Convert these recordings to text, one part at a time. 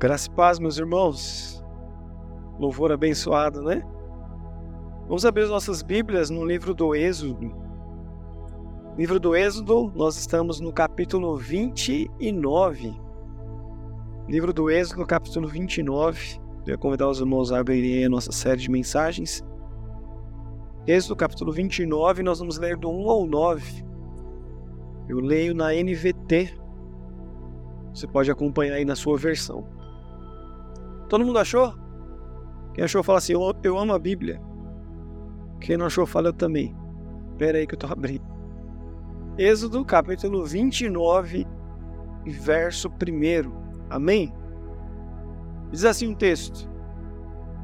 Graça e paz, meus irmãos. Louvor abençoado, né? Vamos abrir as nossas Bíblias no livro do Êxodo. Livro do Êxodo, nós estamos no capítulo 29. Livro do Êxodo, capítulo 29. Eu ia convidar os irmãos a abrirem a nossa série de mensagens. Êxodo, capítulo 29, nós vamos ler do 1 ao 9. Eu leio na NVT. Você pode acompanhar aí na sua versão. Todo mundo achou? Quem achou, fala assim: eu, eu amo a Bíblia. Quem não achou, fala eu também. Espera aí que eu estou abrindo. Êxodo capítulo 29, verso 1. Amém? Diz assim um texto: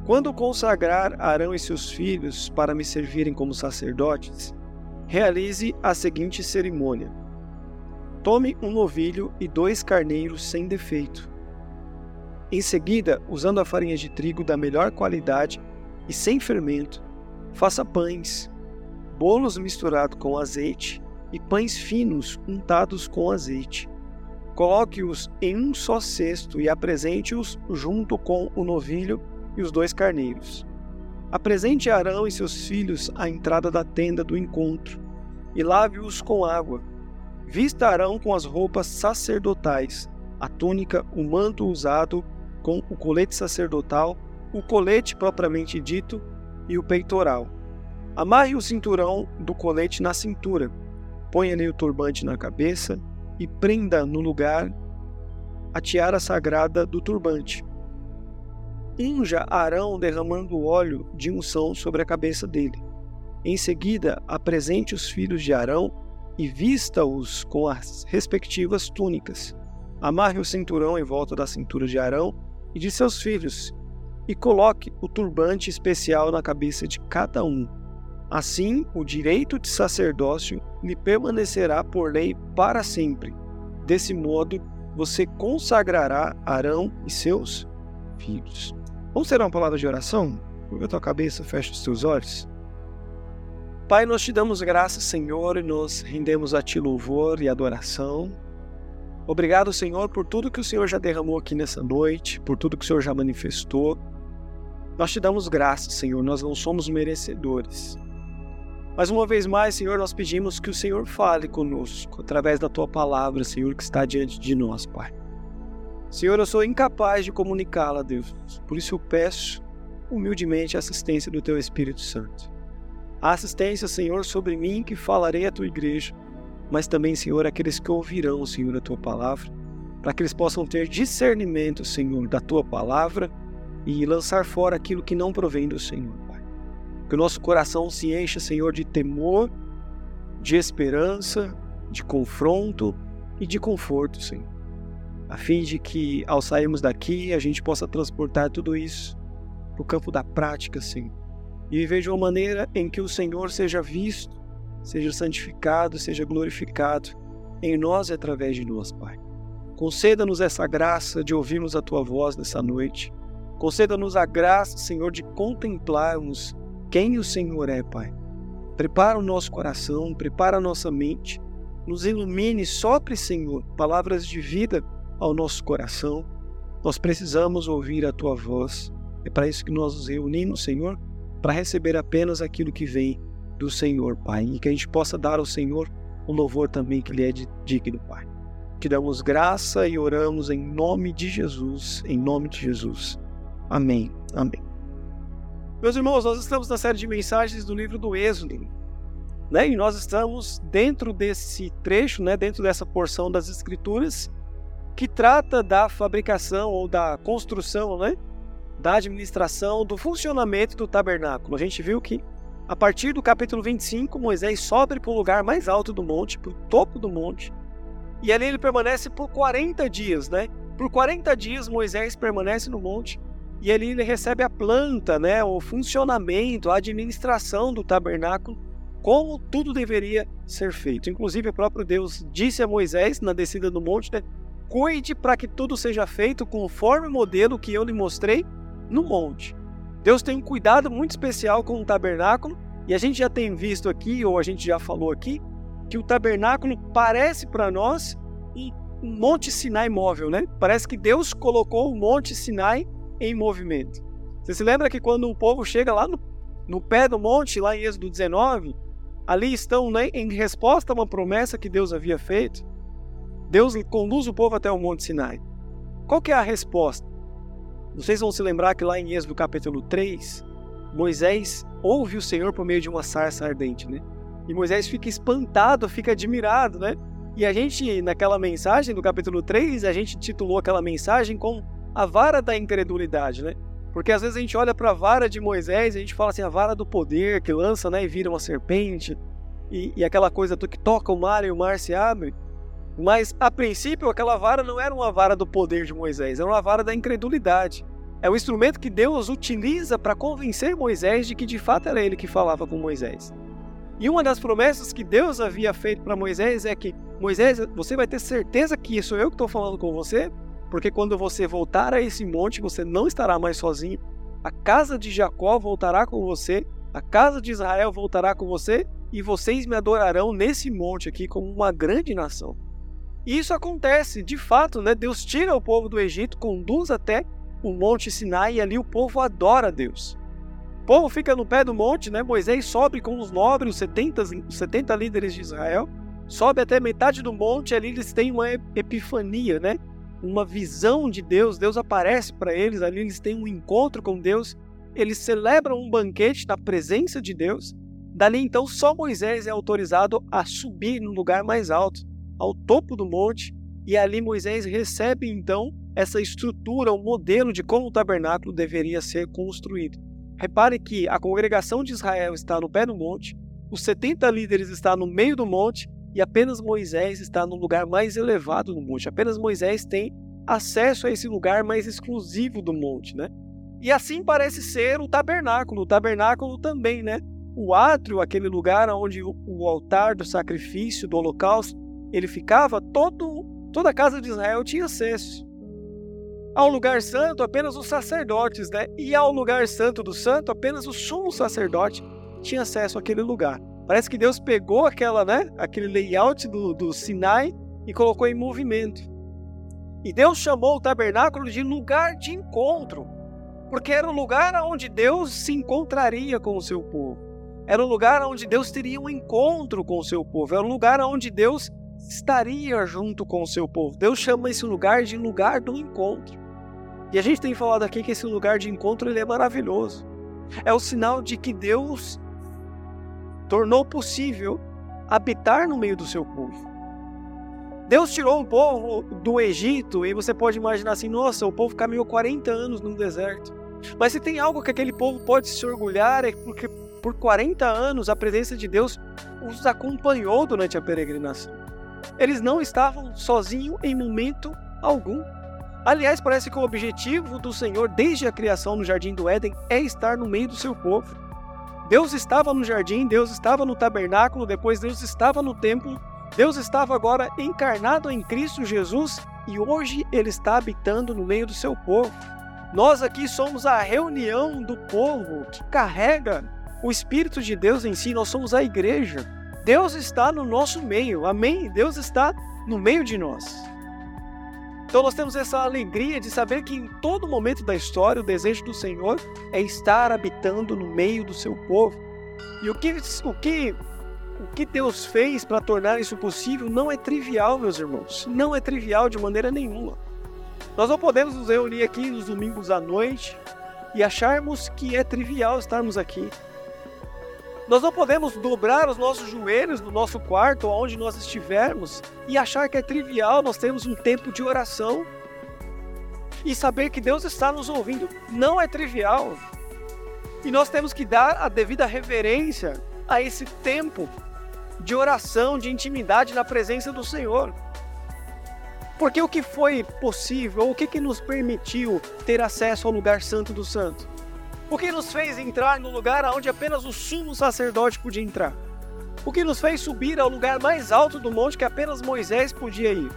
Quando consagrar Arão e seus filhos para me servirem como sacerdotes, realize a seguinte cerimônia: Tome um novilho e dois carneiros sem defeito em seguida, usando a farinha de trigo da melhor qualidade e sem fermento, faça pães, bolos misturados com azeite e pães finos untados com azeite. Coloque-os em um só cesto e apresente-os junto com o novilho e os dois carneiros. Apresente Arão e seus filhos à entrada da tenda do encontro e lave-os com água. Vista Arão com as roupas sacerdotais, a túnica, o manto usado com o colete sacerdotal, o colete propriamente dito e o peitoral. Amarre o cinturão do colete na cintura, ponha-lhe o turbante na cabeça e prenda no lugar a tiara sagrada do turbante. Unja Arão derramando óleo de unção sobre a cabeça dele. Em seguida, apresente os filhos de Arão e vista-os com as respectivas túnicas. Amarre o cinturão em volta da cintura de Arão e de seus filhos, e coloque o turbante especial na cabeça de cada um. Assim, o direito de sacerdócio lhe permanecerá por lei para sempre. Desse modo, você consagrará Arão e seus filhos. Vamos ter uma palavra de oração? Curva a tua cabeça, fecha os teus olhos. Pai, nós te damos graças, Senhor, e nos rendemos a ti louvor e adoração. Obrigado, Senhor, por tudo que o Senhor já derramou aqui nessa noite, por tudo que o Senhor já manifestou. Nós te damos graças, Senhor, nós não somos merecedores. Mas uma vez mais, Senhor, nós pedimos que o Senhor fale conosco através da tua palavra, Senhor, que está diante de nós, Pai. Senhor, eu sou incapaz de comunicá-la, Deus. Por isso eu peço humildemente a assistência do teu Espírito Santo. A assistência, Senhor, sobre mim que falarei à tua igreja mas também, Senhor, aqueles que ouvirão, Senhor, a tua palavra, para que eles possam ter discernimento, Senhor, da tua palavra e lançar fora aquilo que não provém do Senhor, Pai. Que o nosso coração se encha, Senhor, de temor, de esperança, de confronto e de conforto, Senhor. A fim de que, ao sairmos daqui, a gente possa transportar tudo isso para o campo da prática, Senhor. E viver de uma maneira em que o Senhor seja visto seja santificado, seja glorificado em nós e através de nós, Pai. Conceda-nos essa graça de ouvirmos a tua voz nessa noite. Conceda-nos a graça, Senhor, de contemplarmos quem o Senhor é, Pai. Prepara o nosso coração, prepara a nossa mente, nos ilumine, sopre, Senhor, palavras de vida ao nosso coração. Nós precisamos ouvir a tua voz. É para isso que nós nos reunimos, Senhor, para receber apenas aquilo que vem do Senhor, Pai, e que a gente possa dar ao Senhor um louvor também que lhe é digno, Pai. Te damos graça e oramos em nome de Jesus, em nome de Jesus. Amém. Amém. Meus irmãos, nós estamos na série de mensagens do livro do Êxodo, né? E nós estamos dentro desse trecho, né, dentro dessa porção das escrituras que trata da fabricação ou da construção, né, da administração, do funcionamento do tabernáculo. A gente viu que a partir do capítulo 25, Moisés sobe para o lugar mais alto do monte, para o topo do monte, e ali ele permanece por 40 dias, né? Por 40 dias Moisés permanece no monte e ali ele recebe a planta, né, o funcionamento, a administração do tabernáculo, como tudo deveria ser feito. Inclusive o próprio Deus disse a Moisés na descida do monte, né, cuide para que tudo seja feito conforme o modelo que eu lhe mostrei no monte. Deus tem um cuidado muito especial com o tabernáculo, e a gente já tem visto aqui, ou a gente já falou aqui, que o tabernáculo parece para nós um Monte Sinai móvel, né? Parece que Deus colocou o Monte Sinai em movimento. Você se lembra que quando o povo chega lá no, no pé do monte, lá em Êxodo 19, ali estão né, em resposta a uma promessa que Deus havia feito? Deus conduz o povo até o Monte Sinai. Qual que é a resposta? Vocês vão se lembrar que lá em Êxodo capítulo 3, Moisés ouve o Senhor por meio de uma sarça ardente, né? E Moisés fica espantado, fica admirado, né? E a gente, naquela mensagem do capítulo 3, a gente titulou aquela mensagem com a vara da incredulidade, né? Porque às vezes a gente olha para a vara de Moisés e a gente fala assim, a vara do poder que lança né, e vira uma serpente, e, e aquela coisa que toca o mar e o mar se abre. Mas a princípio aquela vara não era uma vara do poder de Moisés, era uma vara da incredulidade. É o instrumento que Deus utiliza para convencer Moisés de que de fato era ele que falava com Moisés. E uma das promessas que Deus havia feito para Moisés é que Moisés, você vai ter certeza que sou eu que estou falando com você, porque quando você voltar a esse monte, você não estará mais sozinho. A casa de Jacó voltará com você, a casa de Israel voltará com você, e vocês me adorarão nesse monte aqui como uma grande nação. E isso acontece, de fato, né? Deus tira o povo do Egito, conduz até o Monte Sinai e ali o povo adora Deus. O povo fica no pé do monte, né? Moisés sobe com os nobres, os 70, 70 líderes de Israel, sobe até metade do monte, ali eles têm uma epifania, né? Uma visão de Deus, Deus aparece para eles, ali eles têm um encontro com Deus, eles celebram um banquete na presença de Deus. Dali então só Moisés é autorizado a subir no lugar mais alto ao topo do monte, e ali Moisés recebe então essa estrutura, o um modelo de como o tabernáculo deveria ser construído. Repare que a congregação de Israel está no pé do monte, os 70 líderes estão no meio do monte e apenas Moisés está no lugar mais elevado do monte. Apenas Moisés tem acesso a esse lugar mais exclusivo do monte, né? E assim parece ser o tabernáculo. O tabernáculo também, né? O átrio, aquele lugar onde o altar do sacrifício, do holocausto, ele ficava, todo, toda a casa de Israel tinha acesso. Ao lugar santo, apenas os sacerdotes, né? E ao lugar santo do santo, apenas o sumo sacerdote tinha acesso àquele lugar. Parece que Deus pegou aquela, né, aquele layout do, do Sinai e colocou em movimento. E Deus chamou o tabernáculo de lugar de encontro, porque era o lugar onde Deus se encontraria com o seu povo. Era o lugar onde Deus teria um encontro com o seu povo. Era o lugar onde Deus estaria junto com o seu povo. Deus chama esse lugar de lugar do encontro. E a gente tem falado aqui que esse lugar de encontro ele é maravilhoso. É o sinal de que Deus tornou possível habitar no meio do seu povo. Deus tirou o povo do Egito e você pode imaginar assim: nossa, o povo caminhou 40 anos no deserto. Mas se tem algo que aquele povo pode se orgulhar é porque por 40 anos a presença de Deus os acompanhou durante a peregrinação. Eles não estavam sozinhos em momento algum. Aliás, parece que o objetivo do Senhor desde a criação no jardim do Éden é estar no meio do seu povo. Deus estava no jardim, Deus estava no tabernáculo, depois Deus estava no templo, Deus estava agora encarnado em Cristo Jesus e hoje ele está habitando no meio do seu povo. Nós aqui somos a reunião do povo que carrega o Espírito de Deus em si, nós somos a igreja. Deus está no nosso meio, amém? Deus está no meio de nós. Então nós temos essa alegria de saber que em todo momento da história o desejo do Senhor é estar habitando no meio do seu povo. E o que, o que, o que Deus fez para tornar isso possível não é trivial, meus irmãos. Não é trivial de maneira nenhuma. Nós não podemos nos reunir aqui nos domingos à noite e acharmos que é trivial estarmos aqui. Nós não podemos dobrar os nossos joelhos no nosso quarto, onde nós estivermos, e achar que é trivial nós temos um tempo de oração e saber que Deus está nos ouvindo. Não é trivial. E nós temos que dar a devida reverência a esse tempo de oração, de intimidade na presença do Senhor. Porque o que foi possível, o que, que nos permitiu ter acesso ao lugar santo do santo? O que nos fez entrar no lugar onde apenas o sumo sacerdote podia entrar? O que nos fez subir ao lugar mais alto do monte que apenas Moisés podia ir?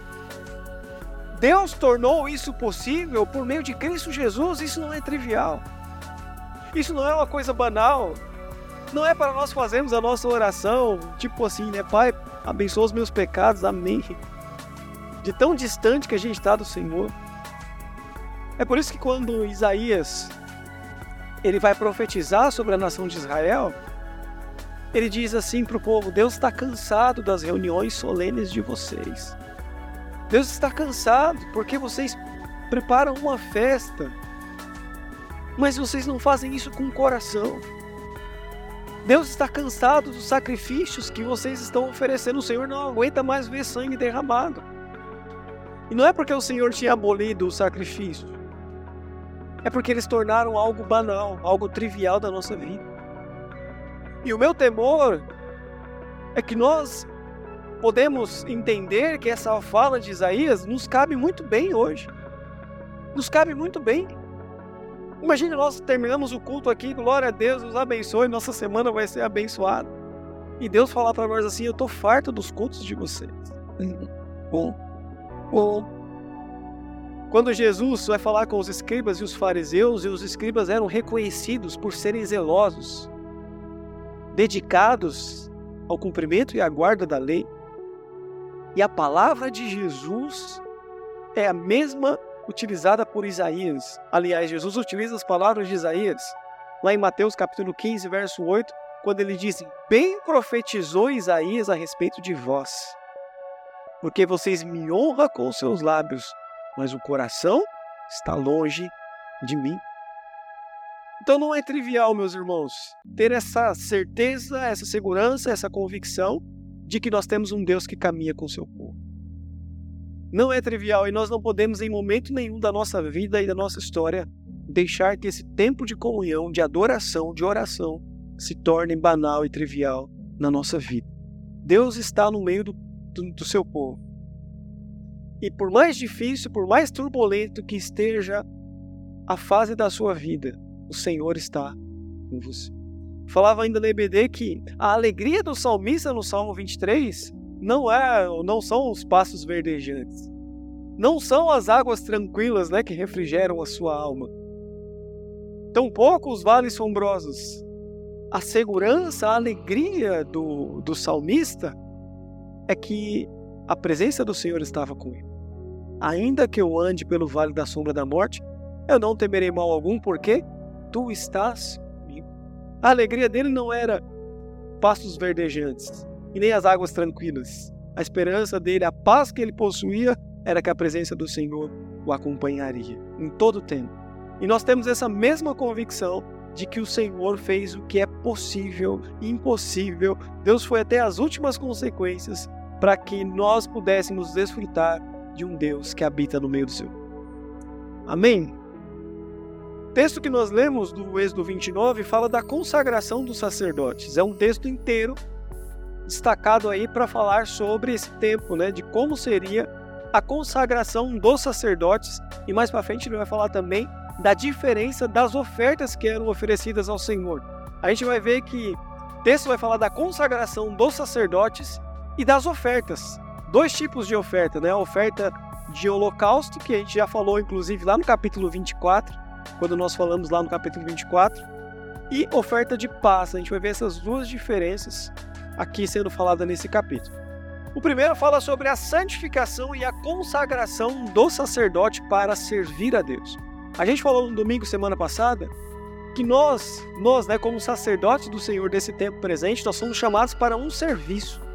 Deus tornou isso possível por meio de Cristo Jesus, isso não é trivial. Isso não é uma coisa banal. Não é para nós fazermos a nossa oração, tipo assim, né? Pai, abençoa os meus pecados, amém. de tão distante que a gente está do Senhor. É por isso que quando Isaías ele vai profetizar sobre a nação de Israel, ele diz assim para o povo: Deus está cansado das reuniões solenes de vocês. Deus está cansado porque vocês preparam uma festa, mas vocês não fazem isso com o coração. Deus está cansado dos sacrifícios que vocês estão oferecendo. O Senhor não aguenta mais ver sangue derramado. E não é porque o Senhor tinha abolido o sacrifício, é porque eles tornaram algo banal, algo trivial da nossa vida. E o meu temor é que nós podemos entender que essa fala de Isaías nos cabe muito bem hoje. Nos cabe muito bem. Imagine nós terminamos o culto aqui, glória a Deus, nos abençoe, nossa semana vai ser abençoada. E Deus falar para nós assim: Eu estou farto dos cultos de vocês. Bom, bom. Quando Jesus vai falar com os escribas e os fariseus, e os escribas eram reconhecidos por serem zelosos, dedicados ao cumprimento e à guarda da lei, e a palavra de Jesus é a mesma utilizada por Isaías. Aliás, Jesus utiliza as palavras de Isaías lá em Mateus capítulo 15, verso 8, quando ele diz: Bem profetizou Isaías a respeito de vós, porque vocês me honram com seus lábios, mas o coração está longe de mim. Então não é trivial, meus irmãos, ter essa certeza, essa segurança, essa convicção de que nós temos um Deus que caminha com o seu povo. Não é trivial e nós não podemos, em momento nenhum da nossa vida e da nossa história, deixar que esse tempo de comunhão, de adoração, de oração, se torne banal e trivial na nossa vida. Deus está no meio do, do, do seu povo. E por mais difícil, por mais turbulento que esteja a fase da sua vida, o Senhor está com você. Falava ainda na EBD que a alegria do salmista no Salmo 23 não é, não são os passos verdejantes. Não são as águas tranquilas, né, que refrigeram a sua alma. Tampouco os vales sombrosos. A segurança, a alegria do, do salmista é que a presença do Senhor estava com ele. Ainda que eu ande pelo vale da sombra da morte, eu não temerei mal algum, porque tu estás a alegria dele não era pastos verdejantes e nem as águas tranquilas. A esperança dele, a paz que ele possuía, era que a presença do Senhor o acompanharia em todo o tempo. E nós temos essa mesma convicção de que o Senhor fez o que é possível e impossível. Deus foi até as últimas consequências para que nós pudéssemos desfrutar de um Deus que habita no meio do seu. Amém? texto que nós lemos do Êxodo 29 fala da consagração dos sacerdotes. É um texto inteiro destacado aí para falar sobre esse tempo, né, de como seria a consagração dos sacerdotes e mais para frente ele vai falar também da diferença das ofertas que eram oferecidas ao Senhor. A gente vai ver que o texto vai falar da consagração dos sacerdotes e das ofertas. Dois tipos de oferta, né? A oferta de holocausto, que a gente já falou inclusive lá no capítulo 24, quando nós falamos lá no capítulo 24, e oferta de paz. A gente vai ver essas duas diferenças aqui sendo falada nesse capítulo. O primeiro fala sobre a santificação e a consagração do sacerdote para servir a Deus. A gente falou no domingo semana passada que nós, nós, né, como sacerdotes do Senhor desse tempo presente, nós somos chamados para um serviço.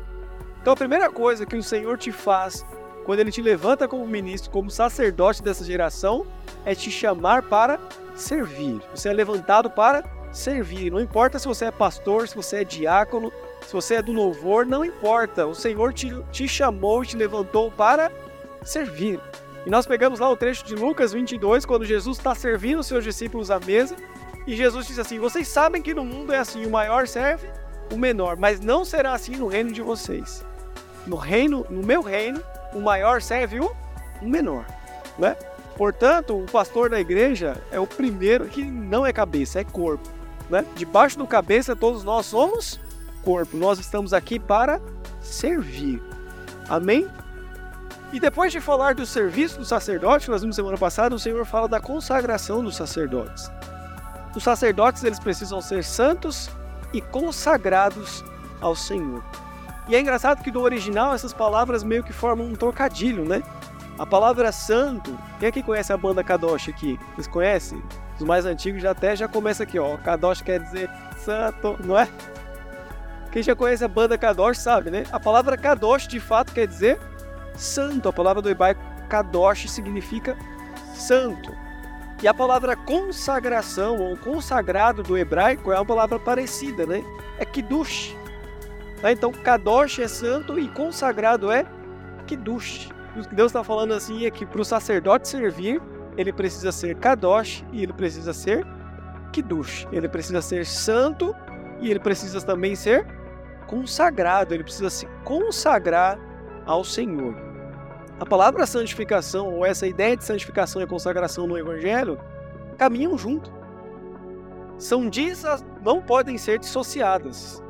Então a primeira coisa que o Senhor te faz quando ele te levanta como ministro, como sacerdote dessa geração, é te chamar para servir. Você é levantado para servir. Não importa se você é pastor, se você é diácono, se você é do louvor, não importa. O Senhor te, te chamou, te levantou para servir. E nós pegamos lá o trecho de Lucas 22, quando Jesus está servindo os seus discípulos à mesa. E Jesus diz assim: Vocês sabem que no mundo é assim: o maior serve o menor, mas não será assim no reino de vocês. No reino, no meu reino, o maior serve o menor, né? Portanto, o pastor da igreja é o primeiro que não é cabeça, é corpo, né? Debaixo do cabeça todos nós somos corpo. Nós estamos aqui para servir. Amém? E depois de falar do serviço do sacerdote, nós vimos semana passada, o Senhor fala da consagração dos sacerdotes. Os sacerdotes eles precisam ser santos e consagrados ao Senhor. E é engraçado que do original essas palavras meio que formam um trocadilho, né? A palavra santo, quem é que conhece a banda Kadosh aqui? Vocês conhecem? Os mais antigos já até já começa aqui, ó. Kadosh quer dizer santo, não é? Quem já conhece a banda Kadosh sabe, né? A palavra Kadosh de fato quer dizer santo. A palavra do hebraico Kadosh significa santo. E a palavra consagração ou consagrado do hebraico é uma palavra parecida, né? É Kiddush. Tá? Então, Kadosh é santo e consagrado é Kiddush. O que Deus está falando assim é que para o sacerdote servir, ele precisa ser Kadosh e ele precisa ser Kiddush. Ele precisa ser santo e ele precisa também ser consagrado. Ele precisa se consagrar ao Senhor. A palavra santificação, ou essa ideia de santificação e consagração no Evangelho, caminham junto. São dias não podem ser dissociadas.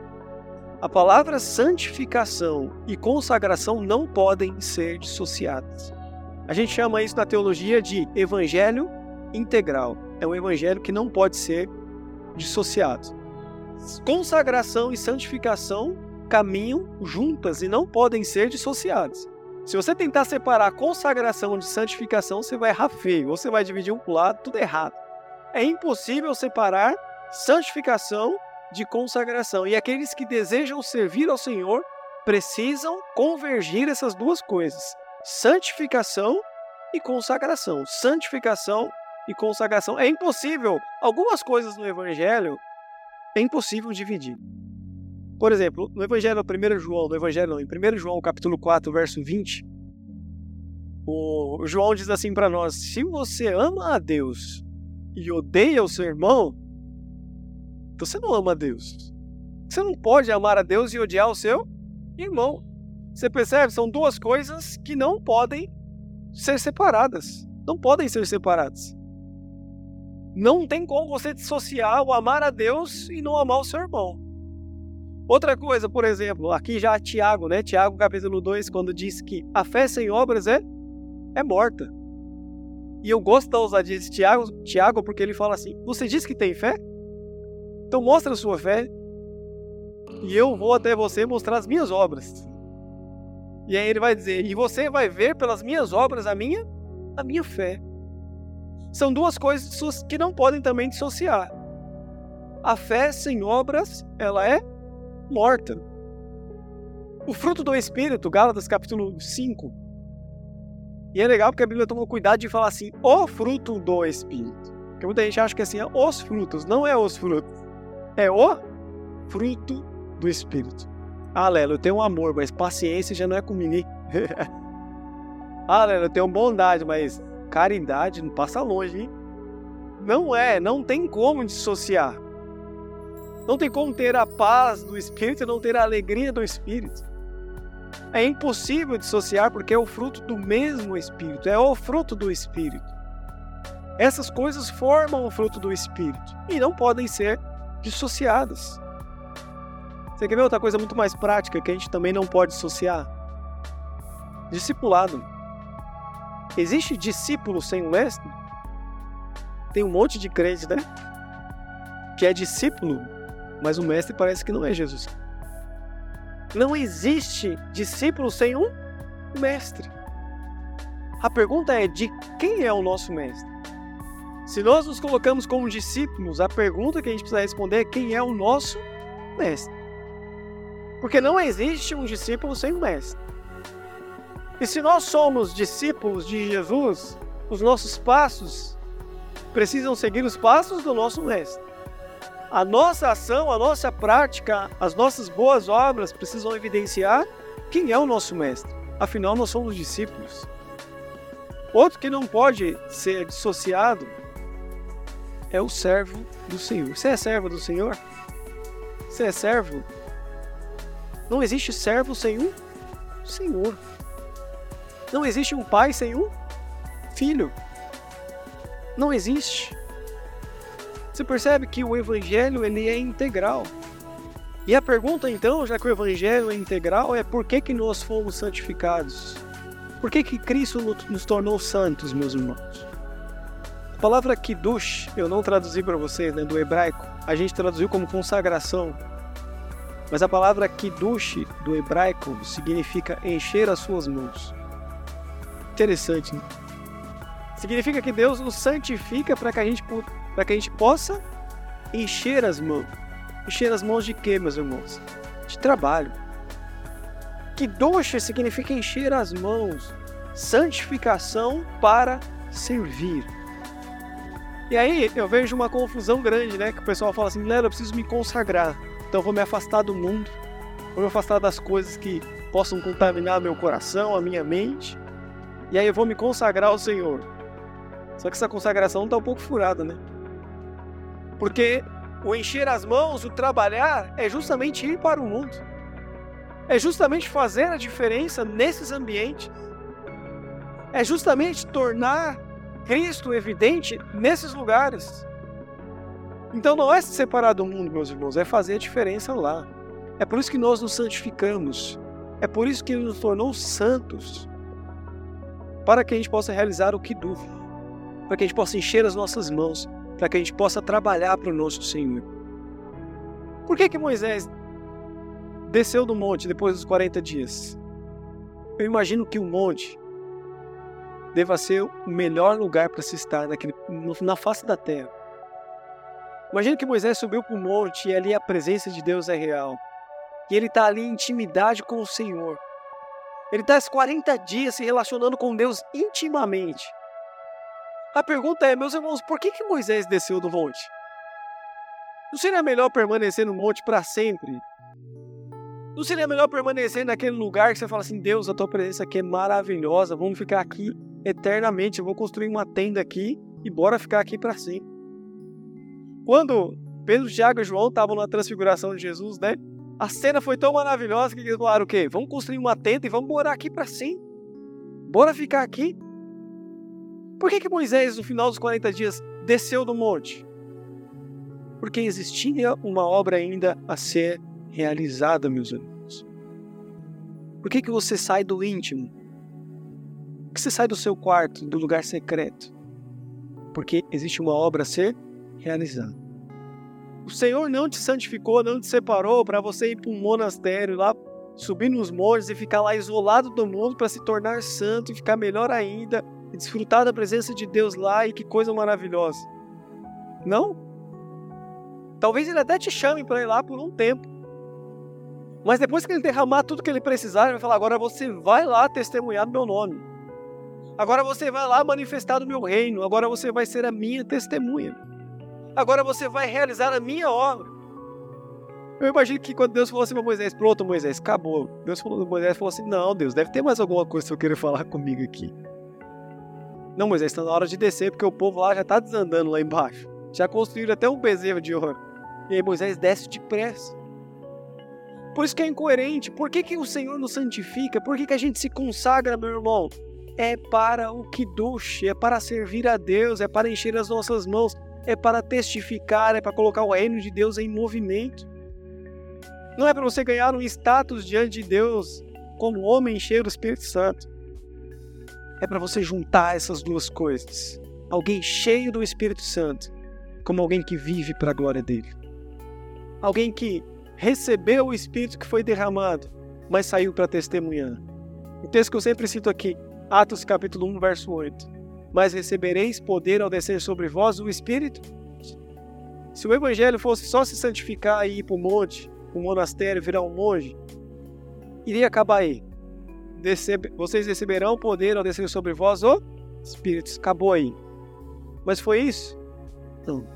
A palavra santificação e consagração não podem ser dissociadas. A gente chama isso na teologia de evangelho integral. É um evangelho que não pode ser dissociado. Consagração e santificação caminham juntas e não podem ser dissociadas. Se você tentar separar consagração de santificação, você vai errar feio, ou você vai dividir um para lado, tudo errado. É impossível separar santificação de consagração. E aqueles que desejam servir ao Senhor precisam convergir essas duas coisas: santificação e consagração. Santificação e consagração. É impossível. Algumas coisas no Evangelho é impossível dividir. Por exemplo, no Evangelho 1 João, no Evangelho em 1 João capítulo 4, verso 20, o João diz assim para nós: se você ama a Deus e odeia o seu irmão, você não ama a Deus. Você não pode amar a Deus e odiar o seu irmão. Você percebe? São duas coisas que não podem ser separadas. Não podem ser separadas. Não tem como você dissociar o amar a Deus e não amar o seu irmão. Outra coisa, por exemplo, aqui já Tiago, né? Tiago capítulo 2, quando diz que a fé sem obras é, é morta. E eu gosto da ousadia de Tiago, Tiago porque ele fala assim: Você diz que tem fé? Então mostra a sua fé e eu vou até você mostrar as minhas obras. E aí ele vai dizer: E você vai ver pelas minhas obras a minha, a minha fé. São duas coisas que não podem também dissociar. A fé sem obras, ela é morta. O fruto do Espírito, Gálatas capítulo 5. E é legal porque a Bíblia toma cuidado de falar assim, o fruto do Espírito. Porque muita gente acha que assim, é os frutos. Não é os frutos. É o fruto do Espírito. Ah, Lelo, eu tenho amor, mas paciência já não é comigo, hein? ah, Lelo, eu tenho bondade, mas caridade não passa longe, hein? Não é, não tem como dissociar. Não tem como ter a paz do Espírito e não ter a alegria do Espírito. É impossível dissociar porque é o fruto do mesmo Espírito, é o fruto do Espírito. Essas coisas formam o fruto do Espírito e não podem ser dissociadas. Você quer ver outra coisa muito mais prática que a gente também não pode dissociar? Discipulado. Existe discípulo sem o mestre? Tem um monte de crente, né? Que é discípulo mas o mestre parece que não é Jesus. Não existe discípulo sem um mestre. A pergunta é: de quem é o nosso mestre? Se nós nos colocamos como discípulos, a pergunta que a gente precisa responder é: quem é o nosso mestre? Porque não existe um discípulo sem um mestre. E se nós somos discípulos de Jesus, os nossos passos precisam seguir os passos do nosso mestre. A nossa ação, a nossa prática, as nossas boas obras precisam evidenciar quem é o nosso mestre. Afinal, nós somos discípulos. Outro que não pode ser dissociado é o servo do Senhor. Você é servo do Senhor? Você é servo? Não existe servo sem um Senhor. Não existe um pai sem um filho. Não existe. Você percebe que o evangelho ele é integral. E a pergunta então, já que o evangelho é integral, é por que que nós fomos santificados? Por que que Cristo nos tornou santos, meus irmãos? Palavra kiddush, eu não traduzi para vocês, né, do hebraico. A gente traduziu como consagração. Mas a palavra kiddush do hebraico significa encher as suas mãos. Interessante, né? Significa que Deus nos santifica para que a gente que a gente possa encher as mãos. Encher as mãos de quê, meus irmãos? De trabalho. Kiddush significa encher as mãos. Santificação para servir. E aí eu vejo uma confusão grande, né? Que o pessoal fala assim, Lero, eu preciso me consagrar. Então eu vou me afastar do mundo, vou me afastar das coisas que possam contaminar meu coração, a minha mente. E aí eu vou me consagrar ao Senhor. Só que essa consagração está um pouco furada, né? Porque o encher as mãos, o trabalhar, é justamente ir para o mundo. É justamente fazer a diferença nesses ambientes. É justamente tornar Cristo evidente nesses lugares. Então não é se separar do mundo, meus irmãos, é fazer a diferença lá. É por isso que nós nos santificamos. É por isso que Ele nos tornou santos. Para que a gente possa realizar o que duvida. Para que a gente possa encher as nossas mãos. Para que a gente possa trabalhar para o nosso Senhor. Por que que Moisés desceu do monte depois dos 40 dias? Eu imagino que o monte deva ser o melhor lugar para se estar naquele, na face da terra. Imagina que Moisés subiu para o monte e ali a presença de Deus é real. E ele está ali em intimidade com o Senhor. Ele está esses 40 dias se relacionando com Deus intimamente. A pergunta é, meus irmãos, por que, que Moisés desceu do monte? Não seria melhor permanecer no monte para sempre? Não seria melhor permanecer naquele lugar que você fala assim: Deus, a tua presença aqui é maravilhosa, vamos ficar aqui eternamente. Eu vou construir uma tenda aqui e bora ficar aqui para sempre. Quando Pedro, Tiago e João estavam na transfiguração de Jesus, né? A cena foi tão maravilhosa que eles falaram o quê? Vamos construir uma tenda e vamos morar aqui para sempre. Bora ficar aqui. Por que, que Moisés, no final dos 40 dias, desceu do monte? Porque existia uma obra ainda a ser realizada, meus irmãos. Por que, que você sai do íntimo? Que você sai do seu quarto, do lugar secreto? Porque existe uma obra a ser realizada. O Senhor não te santificou, não te separou para você ir para um monastério lá, subir nos montes e ficar lá isolado do mundo para se tornar santo e ficar melhor ainda e desfrutar da presença de Deus lá e que coisa maravilhosa. Não? Talvez ele até te chame para ir lá por um tempo. Mas depois que ele derramar tudo que ele precisar, ele vai falar: agora você vai lá testemunhar meu nome. Agora você vai lá manifestar o meu reino. Agora você vai ser a minha testemunha. Agora você vai realizar a minha obra. Eu imagino que quando Deus falou assim para Moisés, pronto, Moisés, acabou. Deus falou Moisés falou assim: Não, Deus, deve ter mais alguma coisa que eu queira falar comigo aqui. Não, Moisés, está na hora de descer, porque o povo lá já está desandando lá embaixo. Já construíram até um bezerro de ouro. E aí Moisés desce depressa. Por isso que é incoerente. Por que, que o Senhor nos santifica? Por que, que a gente se consagra, meu irmão? É para o Kiddush, é para servir a Deus, é para encher as nossas mãos, é para testificar, é para colocar o reino de Deus em movimento. Não é para você ganhar um status diante de Deus como homem cheio do Espírito Santo. É para você juntar essas duas coisas. Alguém cheio do Espírito Santo, como alguém que vive para a glória dele. Alguém que recebeu o Espírito que foi derramado, mas saiu para testemunhar. O texto que eu sempre cito aqui, Atos capítulo 1, verso 8. Mas recebereis poder ao descer sobre vós o Espírito? Se o evangelho fosse só se santificar e ir para o monte, para o monastério, virar um monge, iria acabar aí. vocês receberão poder ao descer sobre vós o Espírito. Acabou aí. Mas foi isso? Não.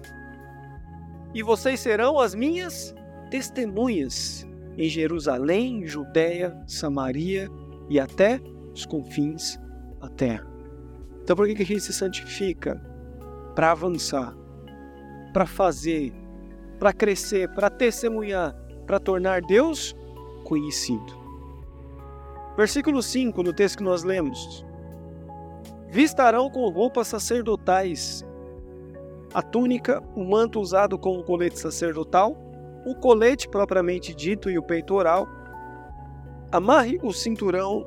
E vocês serão as minhas testemunhas em Jerusalém, Judéia, Samaria e até os confins a terra. Então por que, que a gente se santifica? Para avançar, para fazer, para crescer, para testemunhar, para tornar Deus conhecido. Versículo 5, no texto que nós lemos. Vistarão com roupas sacerdotais a túnica, o manto usado com o colete sacerdotal, o colete propriamente dito e o peitoral. Amarre o cinturão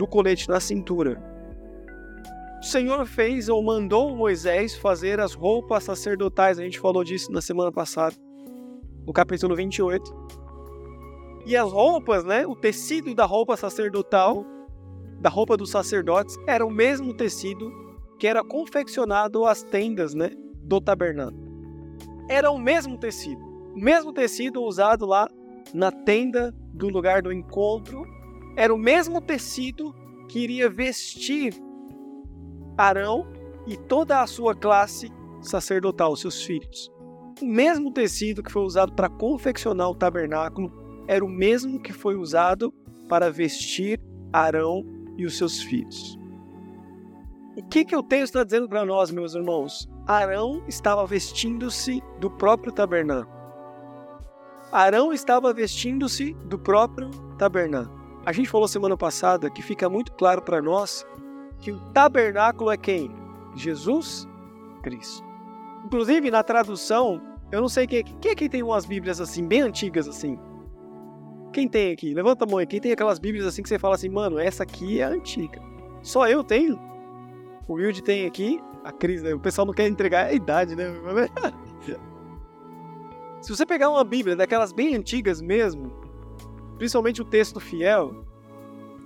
do colete na cintura. O Senhor fez ou mandou Moisés fazer as roupas sacerdotais, a gente falou disso na semana passada, no capítulo 28. E as roupas, né? O tecido da roupa sacerdotal, da roupa dos sacerdotes, era o mesmo tecido que era confeccionado às tendas, né? Do tabernáculo. Era o mesmo tecido. O mesmo tecido usado lá na tenda do lugar do encontro. Era o mesmo tecido que iria vestir Arão e toda a sua classe sacerdotal, seus filhos. O mesmo tecido que foi usado para confeccionar o tabernáculo era o mesmo que foi usado para vestir Arão e os seus filhos. O que, que o texto está dizendo para nós, meus irmãos? Arão estava vestindo-se do próprio tabernáculo. Arão estava vestindo-se do próprio tabernáculo. A gente falou semana passada que fica muito claro para nós que o tabernáculo é quem? Jesus Cristo. Inclusive, na tradução, eu não sei quem, quem é que tem umas Bíblias assim, bem antigas assim. Quem tem aqui? Levanta a mão aí. Quem tem aquelas Bíblias assim que você fala assim, mano, essa aqui é antiga. Só eu tenho. O Wilde tem aqui. A Cris, né? O pessoal não quer entregar a idade, né? Se você pegar uma Bíblia daquelas bem antigas mesmo, principalmente o texto fiel,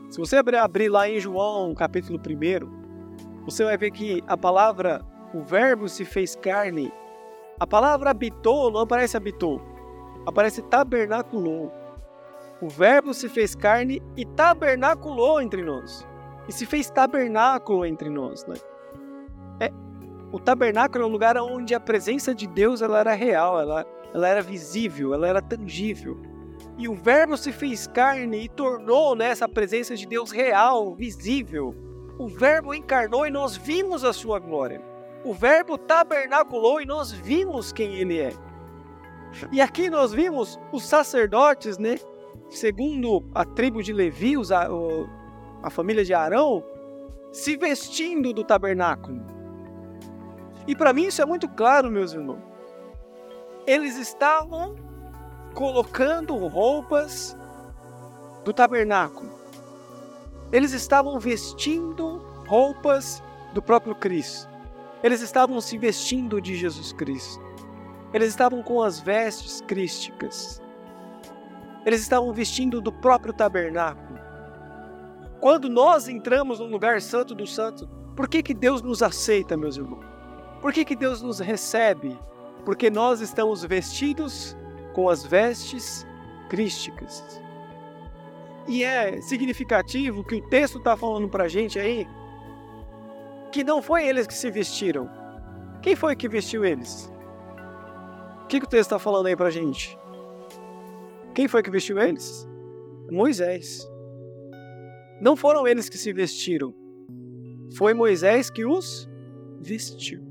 se você abrir, lá em João, capítulo 1, você vai ver que a palavra, o verbo se fez carne. A palavra habitou não aparece habitou, aparece tabernaculou. O verbo se fez carne e tabernaculou entre nós. E se fez tabernáculo entre nós, né? É, o tabernáculo é um lugar onde a presença de Deus ela era real, ela, ela era visível, ela era tangível. E o Verbo se fez carne e tornou nessa presença de Deus real, visível. O Verbo encarnou e nós vimos a sua glória. O Verbo tabernaculou e nós vimos quem ele é. E aqui nós vimos os sacerdotes, né? Segundo a tribo de Levi, a, a família de Arão, se vestindo do tabernáculo. E para mim isso é muito claro, meus irmãos. Eles estavam colocando roupas do tabernáculo. Eles estavam vestindo roupas do próprio Cristo. Eles estavam se vestindo de Jesus Cristo. Eles estavam com as vestes crísticas. Eles estavam vestindo do próprio tabernáculo. Quando nós entramos no lugar santo do santo, por que, que Deus nos aceita, meus irmãos? Por que, que Deus nos recebe? Porque nós estamos vestidos com as vestes crísticas. E é significativo que o texto está falando para a gente aí que não foi eles que se vestiram. Quem foi que vestiu eles? O que, que o texto está falando aí para a gente? Quem foi que vestiu eles? Moisés. Não foram eles que se vestiram. Foi Moisés que os vestiu.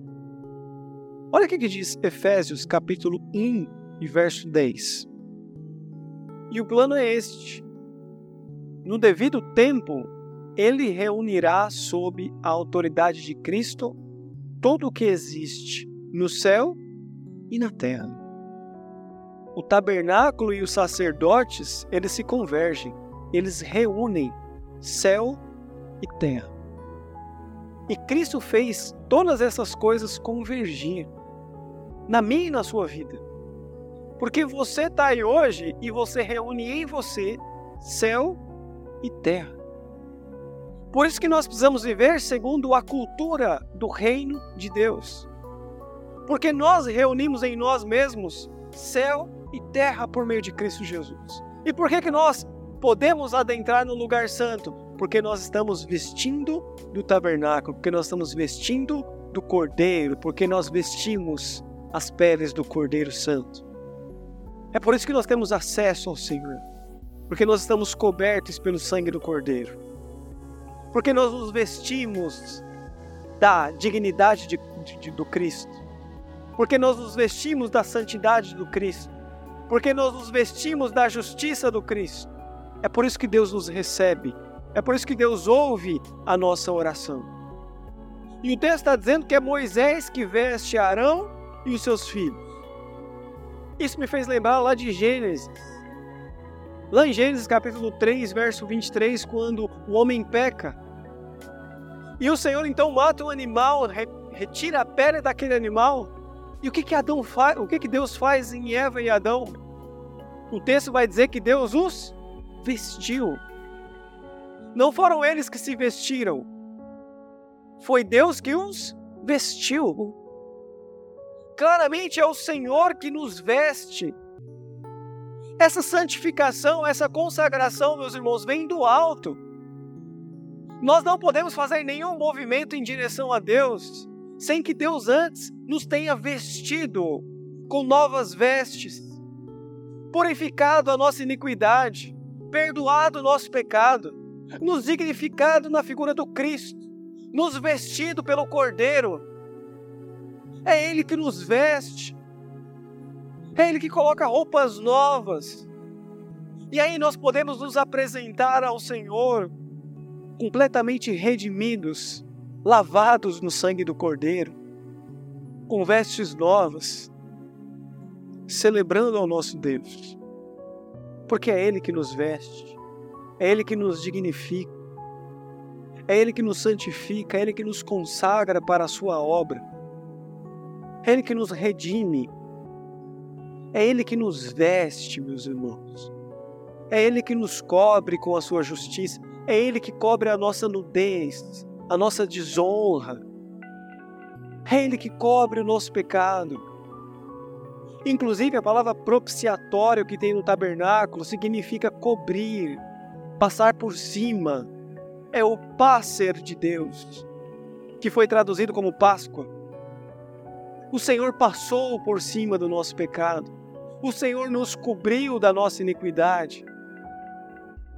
Olha o que, que diz Efésios capítulo 1, e verso 10. E o plano é este: no devido tempo, ele reunirá sob a autoridade de Cristo todo o que existe no céu e na terra. O tabernáculo e os sacerdotes, eles se convergem, eles reúnem céu e terra. E Cristo fez todas essas coisas convergir na minha e na sua vida. Porque você está aí hoje e você reúne em você céu e terra. Por isso que nós precisamos viver segundo a cultura do reino de Deus. Porque nós reunimos em nós mesmos céu e terra por meio de Cristo Jesus. E por que, que nós podemos adentrar no lugar santo? Porque nós estamos vestindo do tabernáculo, porque nós estamos vestindo do cordeiro, porque nós vestimos as peles do cordeiro santo. É por isso que nós temos acesso ao Senhor, porque nós estamos cobertos pelo sangue do Cordeiro, porque nós nos vestimos da dignidade de, de, do Cristo, porque nós nos vestimos da santidade do Cristo, porque nós nos vestimos da justiça do Cristo. É por isso que Deus nos recebe, é por isso que Deus ouve a nossa oração. E o texto está dizendo que é Moisés que veste Arão e os seus filhos. Isso me fez lembrar lá de Gênesis. Lá em Gênesis capítulo 3, verso 23, quando o homem peca. E o Senhor então mata um animal, retira a pele daquele animal. E o que que Adão faz? O que que Deus faz em Eva e Adão? O texto vai dizer que Deus os vestiu. Não foram eles que se vestiram, foi Deus que os vestiu. Claramente é o Senhor que nos veste. Essa santificação, essa consagração, meus irmãos, vem do alto. Nós não podemos fazer nenhum movimento em direção a Deus sem que Deus antes nos tenha vestido com novas vestes, purificado a nossa iniquidade, perdoado o nosso pecado, nos dignificado na figura do Cristo, nos vestido pelo Cordeiro. É Ele que nos veste, é Ele que coloca roupas novas. E aí nós podemos nos apresentar ao Senhor completamente redimidos, lavados no sangue do Cordeiro, com vestes novas, celebrando ao nosso Deus. Porque é Ele que nos veste, é Ele que nos dignifica, é Ele que nos santifica, é Ele que nos consagra para a Sua obra, é Ele que nos redime, é Ele que nos veste, meus irmãos, é Ele que nos cobre com a Sua justiça, é Ele que cobre a nossa nudez, a nossa desonra. É Ele que cobre o nosso pecado. Inclusive, a palavra propiciatório que tem no tabernáculo significa cobrir, passar por cima. É o passer de Deus, que foi traduzido como Páscoa. O Senhor passou por cima do nosso pecado. O Senhor nos cobriu da nossa iniquidade.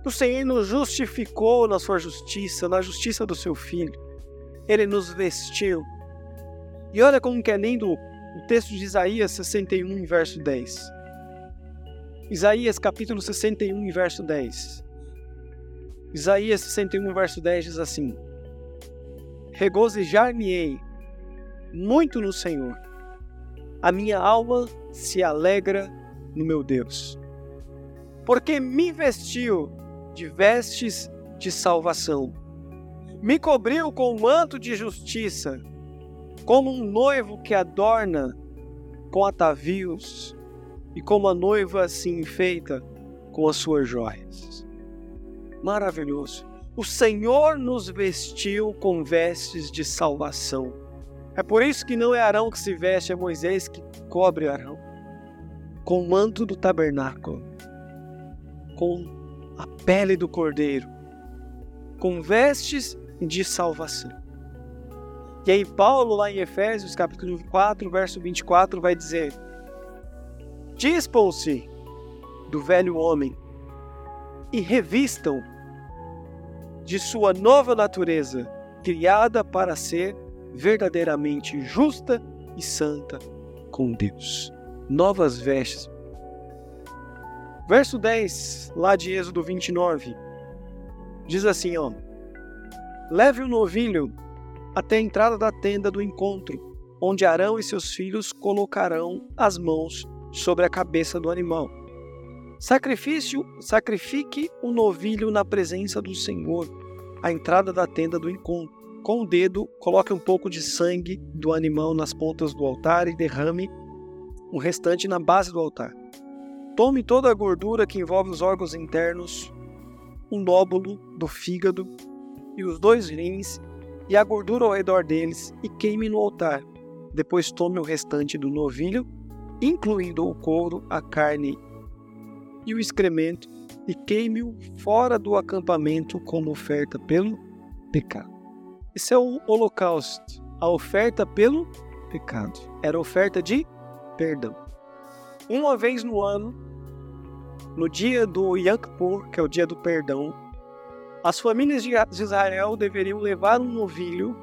O Senhor nos justificou na sua justiça, na justiça do seu Filho. Ele nos vestiu. E olha como que é lindo o texto de Isaías 61, verso 10. Isaías capítulo 61, verso 10. Isaías 61, verso 10 diz assim: Regozijar-me-ei muito no Senhor. A minha alma se alegra no meu Deus. Porque me vestiu de vestes de salvação. Me cobriu com um manto de justiça, como um noivo que adorna com atavios e como a noiva se enfeita com as suas joias. Maravilhoso. O Senhor nos vestiu com vestes de salvação. É por isso que não é Arão que se veste, é Moisés que cobre Arão. Com o manto do tabernáculo, com a pele do cordeiro, com vestes de salvação. E aí Paulo lá em Efésios capítulo 4, verso 24 vai dizer: Dispam-se do velho homem e revistam de sua nova natureza, criada para ser verdadeiramente justa e santa com Deus. Novas vestes Verso 10, lá de Êxodo 29, diz assim, ó: Leve o novilho até a entrada da tenda do encontro, onde Arão e seus filhos colocarão as mãos sobre a cabeça do animal. Sacrifício, sacrifique o novilho na presença do Senhor, à entrada da tenda do encontro. Com o dedo, coloque um pouco de sangue do animal nas pontas do altar e derrame o restante na base do altar. Tome toda a gordura que envolve os órgãos internos, um lóbulo do fígado e os dois rins e a gordura ao redor deles e queime no altar. Depois tome o restante do novilho, incluindo o couro, a carne e o excremento, e queime-o fora do acampamento como oferta pelo pecado. Esse é o holocausto, a oferta pelo pecado. Era oferta de perdão. Uma vez no ano, no dia do Yom Kippur, que é o dia do perdão, as famílias de Israel deveriam levar um novilho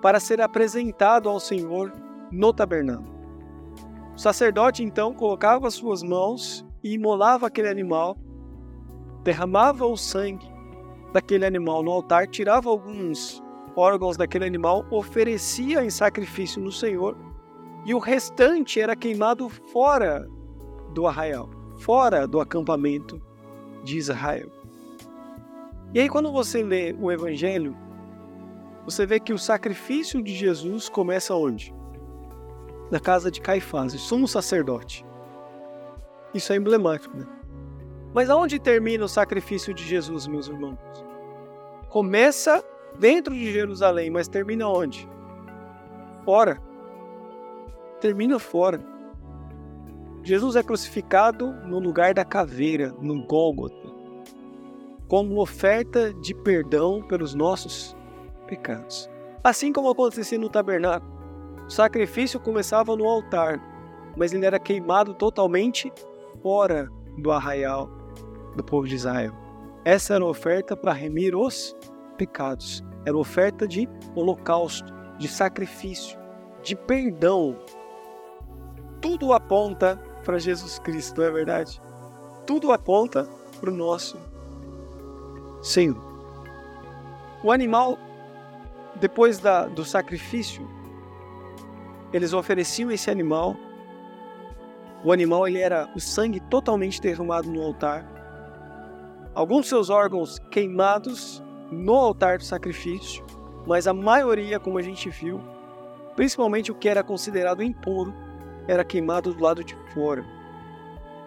para ser apresentado ao Senhor no tabernáculo. O sacerdote então colocava suas mãos e imolava aquele animal, derramava o sangue daquele animal no altar, tirava alguns órgãos daquele animal, oferecia em sacrifício no Senhor, e o restante era queimado fora do arraial fora do acampamento de Israel. E aí, quando você lê o Evangelho, você vê que o sacrifício de Jesus começa onde? Na casa de Caifás, o sumo sacerdote. Isso é emblemático, né? Mas aonde termina o sacrifício de Jesus, meus irmãos? Começa dentro de Jerusalém, mas termina onde? Fora. Termina fora. Jesus é crucificado no lugar da caveira, no Gólgota, como oferta de perdão pelos nossos pecados. Assim como acontecia no tabernáculo, o sacrifício começava no altar, mas ele era queimado totalmente fora do arraial do povo de Israel. Essa era a oferta para remir os pecados. Era oferta de holocausto, de sacrifício, de perdão. Tudo aponta para Jesus Cristo, não é verdade? Tudo aponta para o nosso Senhor. O animal, depois da, do sacrifício, eles ofereciam esse animal. O animal ele era o sangue totalmente derramado no altar. Alguns seus órgãos queimados no altar do sacrifício, mas a maioria, como a gente viu, principalmente o que era considerado impuro, era queimado do lado de fora,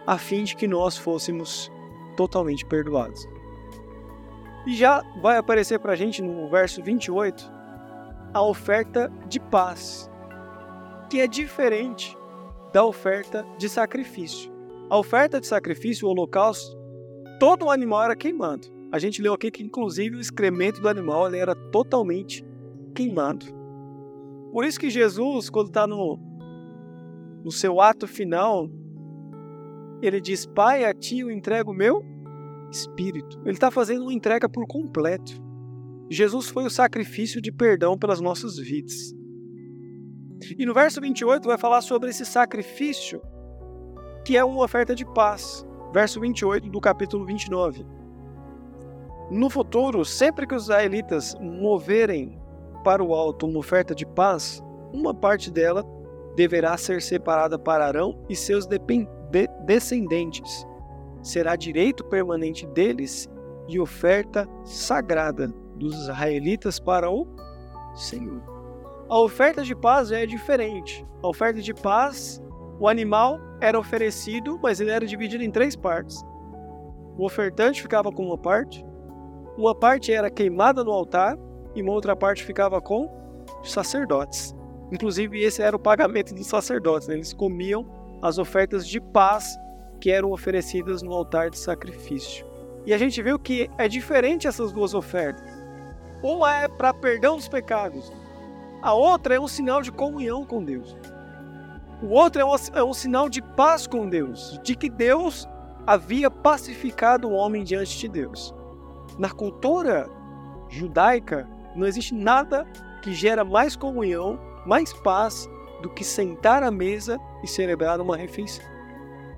a fim de que nós fôssemos totalmente perdoados. E já vai aparecer para a gente no verso 28 a oferta de paz, que é diferente da oferta de sacrifício. A oferta de sacrifício, o holocausto, todo animal era queimado. A gente leu aqui que, inclusive, o excremento do animal ele era totalmente queimado. Por isso que Jesus, quando está no, no seu ato final, ele diz: Pai, a ti eu entrego o meu espírito. Ele está fazendo uma entrega por completo. Jesus foi o sacrifício de perdão pelas nossas vidas. E no verso 28 vai falar sobre esse sacrifício, que é uma oferta de paz. Verso 28 do capítulo 29. No futuro, sempre que os israelitas moverem para o alto uma oferta de paz, uma parte dela deverá ser separada para Arão e seus de descendentes. Será direito permanente deles e oferta sagrada dos israelitas para o Senhor. A oferta de paz é diferente. A oferta de paz, o animal era oferecido, mas ele era dividido em três partes. O ofertante ficava com uma parte, uma parte era queimada no altar e uma outra parte ficava com os sacerdotes. Inclusive, esse era o pagamento dos sacerdotes. Né? Eles comiam as ofertas de paz que eram oferecidas no altar de sacrifício. E a gente viu que é diferente essas duas ofertas. Uma é para perdão dos pecados, a outra é um sinal de comunhão com Deus. O outro é um, é um sinal de paz com Deus, de que Deus havia pacificado o homem diante de Deus. Na cultura judaica, não existe nada que gera mais comunhão, mais paz do que sentar à mesa e celebrar uma refeição.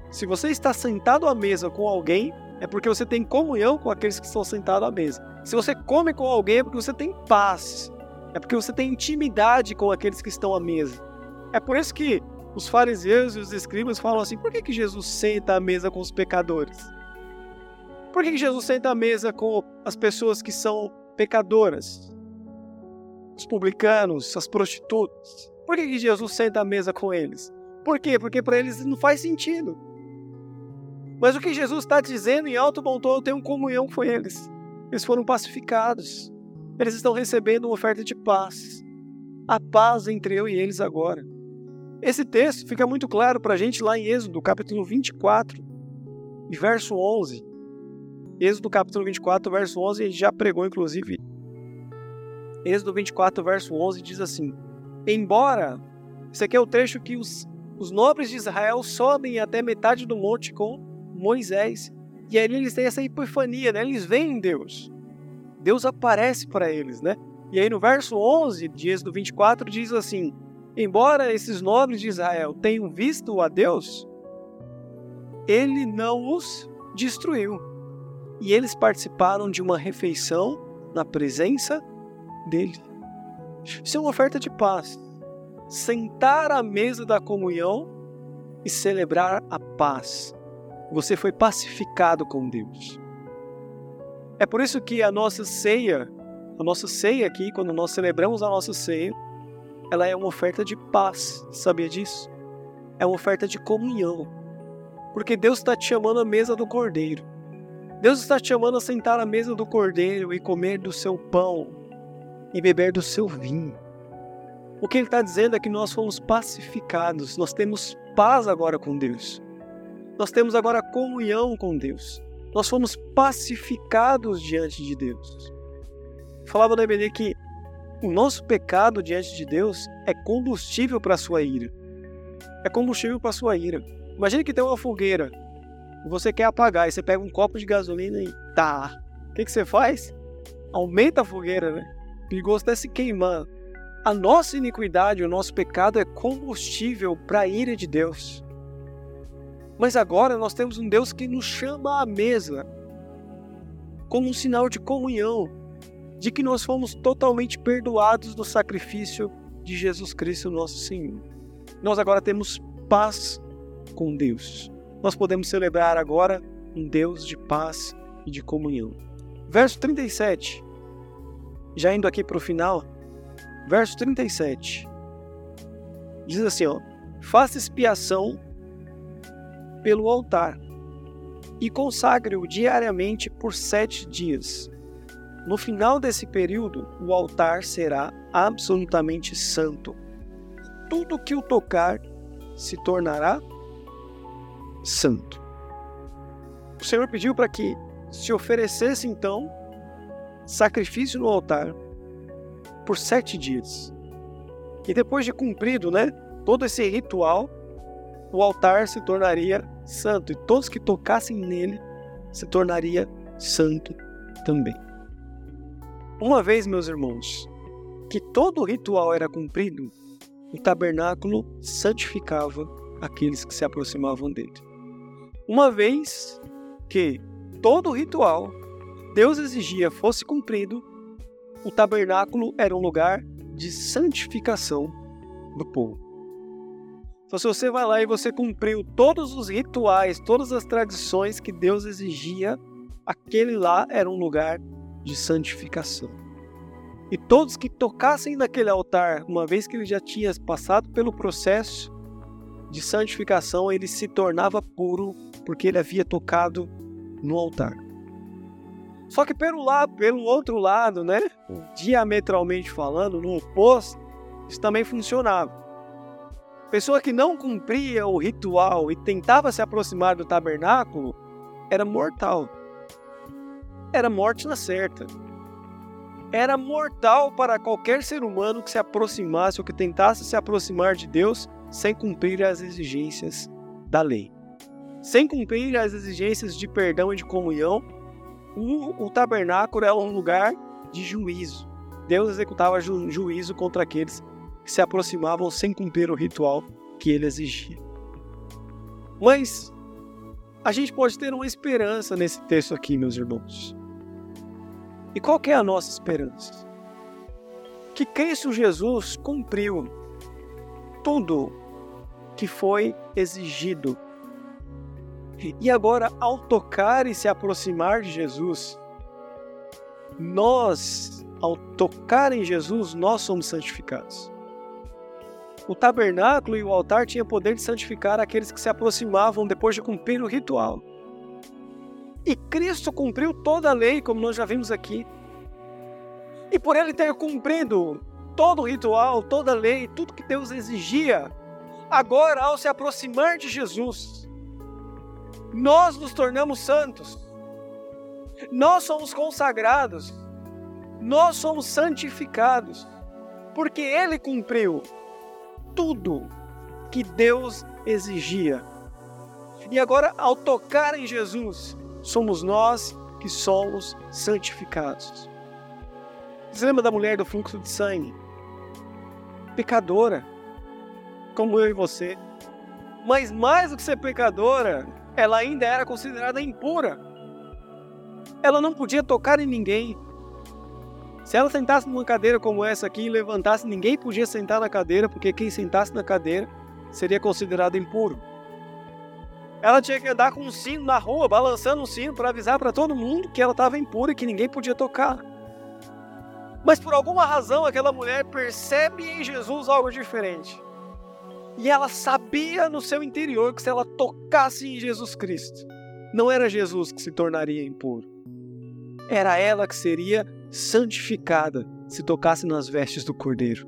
Se você está sentado à mesa com alguém, é porque você tem comunhão com aqueles que estão sentados à mesa. Se você come com alguém, é porque você tem paz. É porque você tem intimidade com aqueles que estão à mesa. É por isso que os fariseus e os escribas falam assim: por que, que Jesus senta à mesa com os pecadores? Por que Jesus senta à mesa com as pessoas que são pecadoras? Os publicanos, as prostitutas. Por que Jesus senta à mesa com eles? Por quê? Porque para eles não faz sentido. Mas o que Jesus está dizendo em alto bom tom, eu tenho comunhão com eles. Eles foram pacificados. Eles estão recebendo uma oferta de paz. A paz entre eu e eles agora. Esse texto fica muito claro para a gente lá em Êxodo, capítulo 24, verso 11. Êxodo capítulo 24, verso 11, a gente já pregou inclusive. Êxodo 24, verso 11 diz assim: Embora, esse aqui é o trecho que os, os nobres de Israel sobem até metade do monte com Moisés. E aí eles têm essa epifania, né? eles veem Deus. Deus aparece para eles, né? E aí no verso 11 de Êxodo 24 diz assim: Embora esses nobres de Israel tenham visto a Deus, ele não os destruiu e eles participaram de uma refeição na presença dele. Isso é uma oferta de paz. Sentar à mesa da comunhão e celebrar a paz. Você foi pacificado com Deus. É por isso que a nossa ceia, a nossa ceia aqui, quando nós celebramos a nossa ceia, ela é uma oferta de paz. Sabia disso? É uma oferta de comunhão. Porque Deus está te chamando à mesa do cordeiro. Deus está te chamando a sentar à mesa do cordeiro e comer do seu pão e beber do seu vinho. O que ele está dizendo é que nós fomos pacificados, nós temos paz agora com Deus. Nós temos agora comunhão com Deus. Nós fomos pacificados diante de Deus. Falava na EBD que o nosso pecado diante de Deus é combustível para a sua ira. É combustível para a sua ira. Imagine que tem uma fogueira você quer apagar, e você pega um copo de gasolina e tá. O que, que você faz? Aumenta a fogueira, né? Perigoso até se queimar. A nossa iniquidade, o nosso pecado é combustível para a ira de Deus. Mas agora nós temos um Deus que nos chama à mesa como um sinal de comunhão, de que nós fomos totalmente perdoados no sacrifício de Jesus Cristo, nosso Senhor. Nós agora temos paz com Deus. Nós podemos celebrar agora um Deus de paz e de comunhão. Verso 37, já indo aqui para o final, verso 37. Diz assim, ó: Faça expiação pelo altar e consagre-o diariamente por sete dias. No final desse período, o altar será absolutamente santo. Tudo que o tocar se tornará santo. O Senhor pediu para que se oferecesse então sacrifício no altar por sete dias. E depois de cumprido né, todo esse ritual, o altar se tornaria santo e todos que tocassem nele se tornaria santo também. Uma vez, meus irmãos, que todo o ritual era cumprido, o tabernáculo santificava aqueles que se aproximavam dele. Uma vez que todo o ritual Deus exigia fosse cumprido, o tabernáculo era um lugar de santificação do povo. Então, se você vai lá e você cumpriu todos os rituais, todas as tradições que Deus exigia, aquele lá era um lugar de santificação. E todos que tocassem naquele altar, uma vez que ele já tinha passado pelo processo de santificação, ele se tornava puro porque ele havia tocado no altar. Só que pelo lado, pelo outro lado, né, diametralmente falando, no oposto, isso também funcionava. Pessoa que não cumpria o ritual e tentava se aproximar do tabernáculo era mortal. Era morte na certa. Era mortal para qualquer ser humano que se aproximasse ou que tentasse se aproximar de Deus sem cumprir as exigências da lei. Sem cumprir as exigências de perdão e de comunhão o, o tabernáculo era um lugar de juízo. Deus executava ju, juízo contra aqueles que se aproximavam sem cumprir o ritual que ele exigia. Mas a gente pode ter uma esperança nesse texto aqui, meus irmãos. E qual é a nossa esperança? Que Cristo Jesus cumpriu tudo que foi exigido e agora, ao tocar e se aproximar de Jesus, nós, ao tocar em Jesus, nós somos santificados. O tabernáculo e o altar tinham poder de santificar aqueles que se aproximavam depois de cumprir o ritual. E Cristo cumpriu toda a lei, como nós já vimos aqui. E por ele ter cumprido todo o ritual, toda a lei, tudo que Deus exigia, agora, ao se aproximar de Jesus, nós nos tornamos santos, nós somos consagrados, nós somos santificados, porque Ele cumpriu tudo que Deus exigia. E agora, ao tocar em Jesus, somos nós que somos santificados. Você lembra da mulher do fluxo de sangue? Pecadora, como eu e você. Mas mais do que ser pecadora, ela ainda era considerada impura. Ela não podia tocar em ninguém. Se ela sentasse numa cadeira como essa aqui e levantasse, ninguém podia sentar na cadeira, porque quem sentasse na cadeira seria considerado impuro. Ela tinha que andar com um sino na rua, balançando um sino para avisar para todo mundo que ela estava impura e que ninguém podia tocar. Mas por alguma razão aquela mulher percebe em Jesus algo diferente. E ela sabia no seu interior que se ela tocasse em Jesus Cristo, não era Jesus que se tornaria impuro. Era ela que seria santificada se tocasse nas vestes do Cordeiro.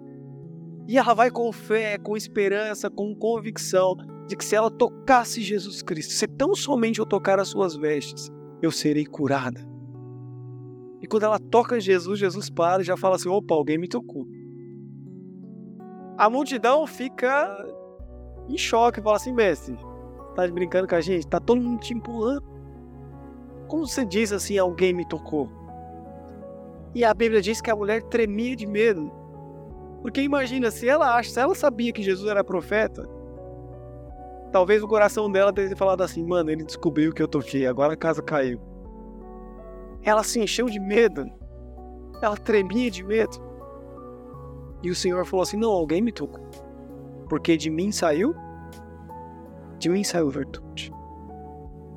E ela vai com fé, com esperança, com convicção de que se ela tocasse Jesus Cristo, se tão somente eu tocar as suas vestes, eu serei curada. E quando ela toca Jesus, Jesus para e já fala assim: opa, alguém me tocou. A multidão fica em choque, fala assim: mestre, tá brincando com a gente? Tá todo mundo te empurrando. Como você diz assim: alguém me tocou? E a Bíblia diz que a mulher tremia de medo. Porque imagina, se ela acha, se ela sabia que Jesus era profeta, talvez o coração dela tenha falado assim: mano, ele descobriu que eu toquei, agora a casa caiu. Ela se encheu de medo. Ela tremia de medo. E o Senhor falou assim: Não, alguém me tocou. Porque de mim saiu, de mim saiu virtude.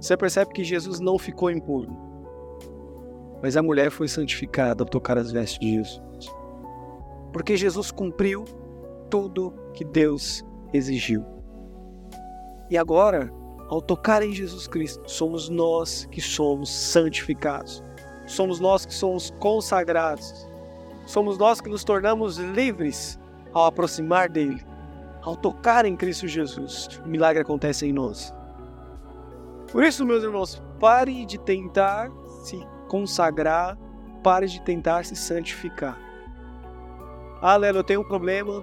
Você percebe que Jesus não ficou impuro. Mas a mulher foi santificada ao tocar as vestes de Jesus. Porque Jesus cumpriu tudo que Deus exigiu. E agora, ao tocar em Jesus Cristo, somos nós que somos santificados somos nós que somos consagrados. Somos nós que nos tornamos livres ao aproximar dele, ao tocar em Cristo Jesus. O milagre acontece em nós. Por isso, meus irmãos, pare de tentar se consagrar, pare de tentar se santificar. Ah, Lelo, eu tenho um problema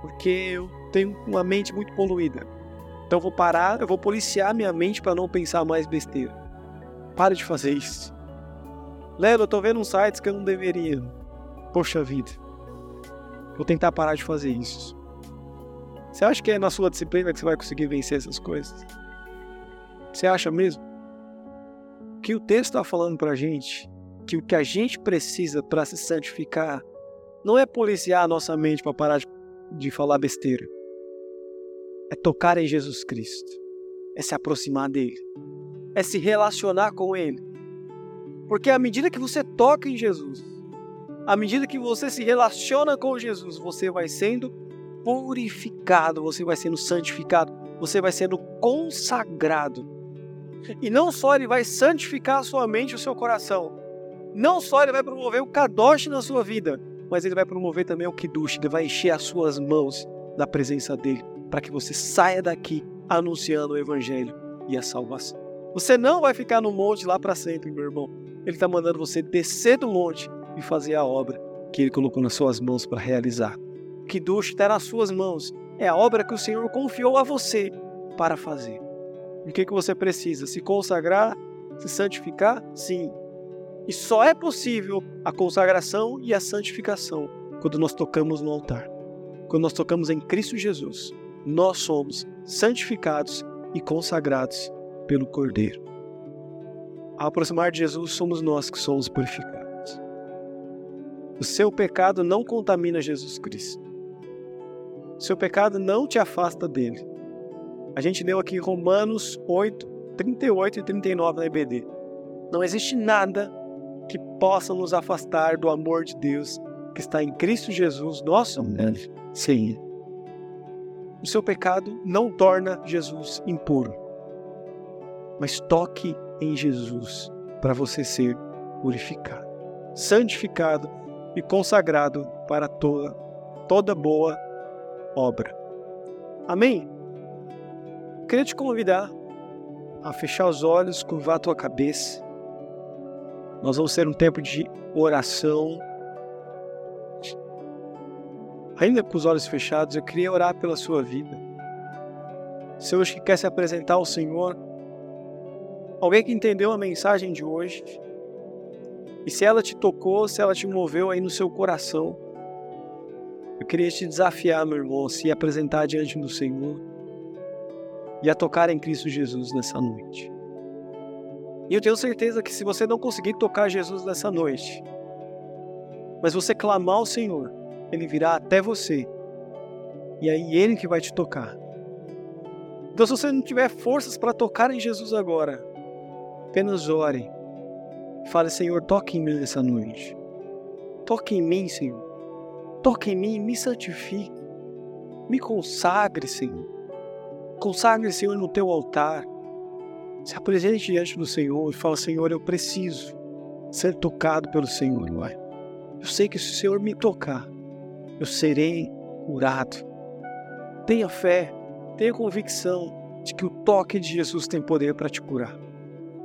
porque eu tenho uma mente muito poluída. Então eu vou parar, eu vou policiar minha mente para não pensar mais besteira. Pare de fazer isso. Lelo, eu tô vendo uns sites que eu não deveria. Poxa vida. Vou tentar parar de fazer isso. Você acha que é na sua disciplina que você vai conseguir vencer essas coisas? Você acha mesmo? Que o texto está falando pra gente que o que a gente precisa para se santificar não é policiar a nossa mente para parar de, de falar besteira. É tocar em Jesus Cristo. É se aproximar dele. É se relacionar com ele porque à medida que você toca em Jesus, à medida que você se relaciona com Jesus, você vai sendo purificado, você vai sendo santificado, você vai sendo consagrado. E não só ele vai santificar a sua mente e o seu coração, não só ele vai promover o kadosh na sua vida, mas ele vai promover também o kiddush, ele vai encher as suas mãos da presença dele, para que você saia daqui anunciando o evangelho e a salvação. Você não vai ficar no monte lá para sempre, meu irmão. Ele está mandando você descer do monte e fazer a obra que Ele colocou nas suas mãos para realizar. Que Dush está nas suas mãos. É a obra que o Senhor confiou a você para fazer. o que, que você precisa? Se consagrar? Se santificar? Sim. E só é possível a consagração e a santificação quando nós tocamos no altar. Quando nós tocamos em Cristo Jesus, nós somos santificados e consagrados pelo Cordeiro. Ao aproximar de Jesus, somos nós que somos purificados. O seu pecado não contamina Jesus Cristo. Seu pecado não te afasta dele. A gente leu aqui Romanos 8, 38 e 39 na EBD. Não existe nada que possa nos afastar do amor de Deus que está em Cristo Jesus, nosso Senhor. O seu pecado não torna Jesus impuro. Mas toque em Jesus para você ser purificado, santificado e consagrado para toda, toda boa obra. Amém? Queria te convidar a fechar os olhos, curvar a tua cabeça. Nós vamos ter um tempo de oração. Ainda com os olhos fechados, eu queria orar pela sua vida. Se hoje que quer se apresentar ao Senhor, Alguém que entendeu a mensagem de hoje. E se ela te tocou, se ela te moveu aí no seu coração, eu queria te desafiar, meu irmão, a se apresentar diante do Senhor e a tocar em Cristo Jesus nessa noite. E eu tenho certeza que se você não conseguir tocar Jesus nessa noite, mas você clamar ao Senhor, Ele virá até você. E aí Ele que vai te tocar. Então, se você não tiver forças para tocar em Jesus agora, Apenas ore. Fale, Senhor, toque em mim nessa noite. Toque em mim, Senhor. Toque em mim me santifique. Me consagre, Senhor. Consagre, Senhor, no teu altar. Se apresente diante do Senhor e fala: Senhor, eu preciso ser tocado pelo Senhor, Pai. Eu sei que se o Senhor me tocar, eu serei curado. Tenha fé, tenha convicção de que o toque de Jesus tem poder para te curar.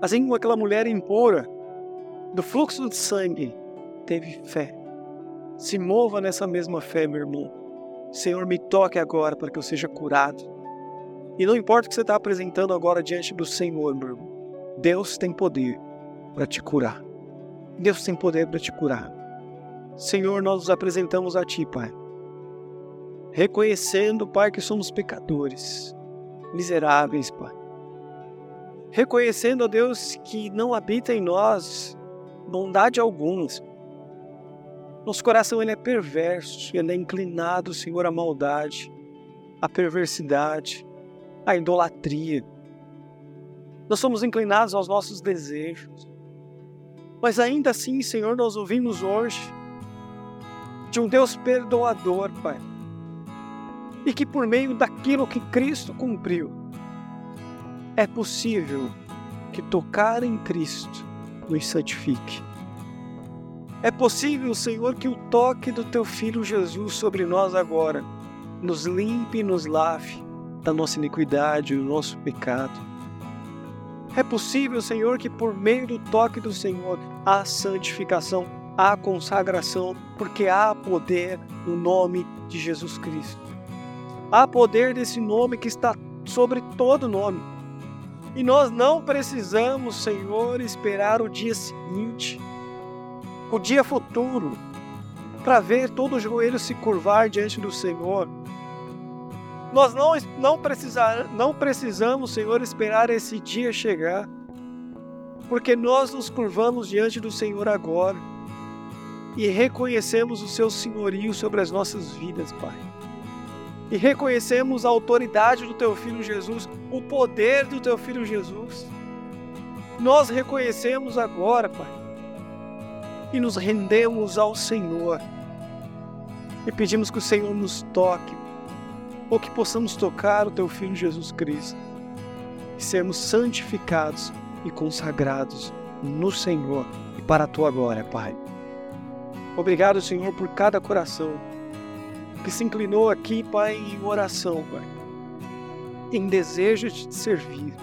Assim como aquela mulher impura do fluxo de sangue teve fé. Se mova nessa mesma fé, meu irmão. Senhor, me toque agora para que eu seja curado. E não importa o que você está apresentando agora diante do Senhor, meu irmão. Deus tem poder para te curar. Deus tem poder para te curar. Senhor, nós nos apresentamos a Ti, Pai. Reconhecendo, Pai, que somos pecadores, miseráveis, Pai. Reconhecendo, ó Deus, que não habita em nós bondade alguma. Nosso coração ele é perverso, ele é inclinado, Senhor, à maldade, à perversidade, à idolatria. Nós somos inclinados aos nossos desejos. Mas ainda assim, Senhor, nós ouvimos hoje de um Deus perdoador, Pai. E que por meio daquilo que Cristo cumpriu, é possível que tocar em Cristo nos santifique. É possível, Senhor, que o toque do Teu Filho Jesus sobre nós agora nos limpe e nos lave da nossa iniquidade, do nosso pecado. É possível, Senhor, que por meio do toque do Senhor há santificação, há consagração, porque há poder no nome de Jesus Cristo. Há poder desse nome que está sobre todo nome. E nós não precisamos, Senhor, esperar o dia seguinte, o dia futuro, para ver todo o joelho se curvar diante do Senhor. Nós não, não, precisar, não precisamos, Senhor, esperar esse dia chegar, porque nós nos curvamos diante do Senhor agora e reconhecemos o Seu senhorio sobre as nossas vidas, Pai e reconhecemos a autoridade do teu filho Jesus, o poder do teu filho Jesus. Nós reconhecemos agora, Pai, e nos rendemos ao Senhor e pedimos que o Senhor nos toque, ou que possamos tocar o teu filho Jesus Cristo e sermos santificados e consagrados no Senhor e para a tua glória, Pai. Obrigado, Senhor, por cada coração que se inclinou aqui, Pai, em oração, Pai, em desejo de te servir,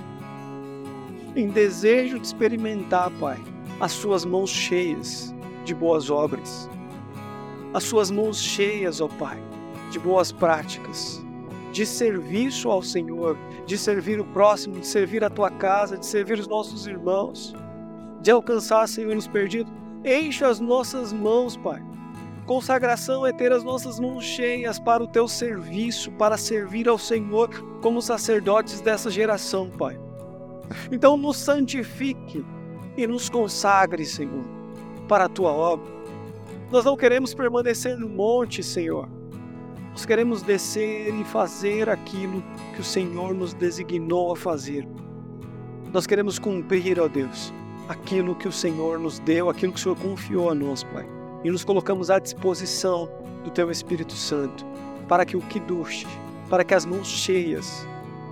em desejo de experimentar, Pai, as suas mãos cheias de boas obras, as suas mãos cheias, ó Pai, de boas práticas, de serviço ao Senhor, de servir o próximo, de servir a tua casa, de servir os nossos irmãos, de alcançar, Senhor, os perdidos. Encha as nossas mãos, Pai, Consagração é ter as nossas mãos cheias para o teu serviço, para servir ao Senhor como sacerdotes dessa geração, Pai. Então nos santifique e nos consagre, Senhor, para a tua obra. Nós não queremos permanecer no monte, Senhor. Nós queremos descer e fazer aquilo que o Senhor nos designou a fazer. Nós queremos cumprir, ó Deus, aquilo que o Senhor nos deu, aquilo que o Senhor confiou a nós, Pai e nos colocamos à disposição do Teu Espírito Santo para que o Kiddush, para que as mãos cheias,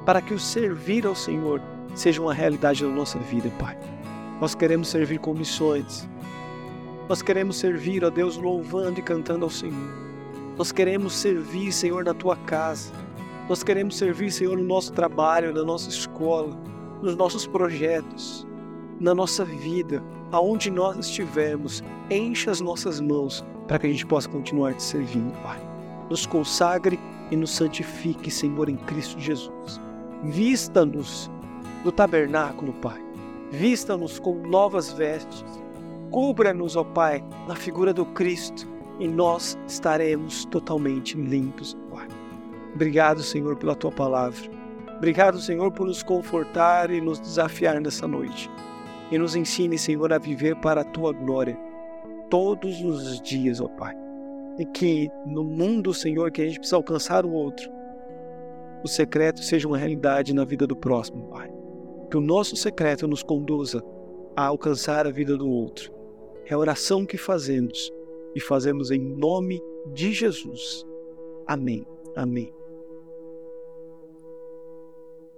para que o servir ao Senhor seja uma realidade na nossa vida, Pai. Nós queremos servir com missões. Nós queremos servir, ó Deus, louvando e cantando ao Senhor. Nós queremos servir, Senhor, na tua casa. Nós queremos servir, Senhor, no nosso trabalho, na nossa escola, nos nossos projetos, na nossa vida, aonde nós estivermos, encha as nossas mãos para que a gente possa continuar te servindo, Pai. Nos consagre e nos santifique, Senhor, em Cristo Jesus. Vista-nos do tabernáculo, Pai. Vista-nos com novas vestes. Cubra-nos, ó Pai, na figura do Cristo e nós estaremos totalmente limpos, Pai. Obrigado, Senhor, pela tua palavra. Obrigado, Senhor, por nos confortar e nos desafiar nessa noite e nos ensine, Senhor, a viver para a tua glória todos os dias, ó Pai. E que no mundo, Senhor, que a gente precisa alcançar o outro, o secreto seja uma realidade na vida do próximo, Pai. Que o nosso secreto nos conduza a alcançar a vida do outro. É a oração que fazemos e fazemos em nome de Jesus. Amém. Amém.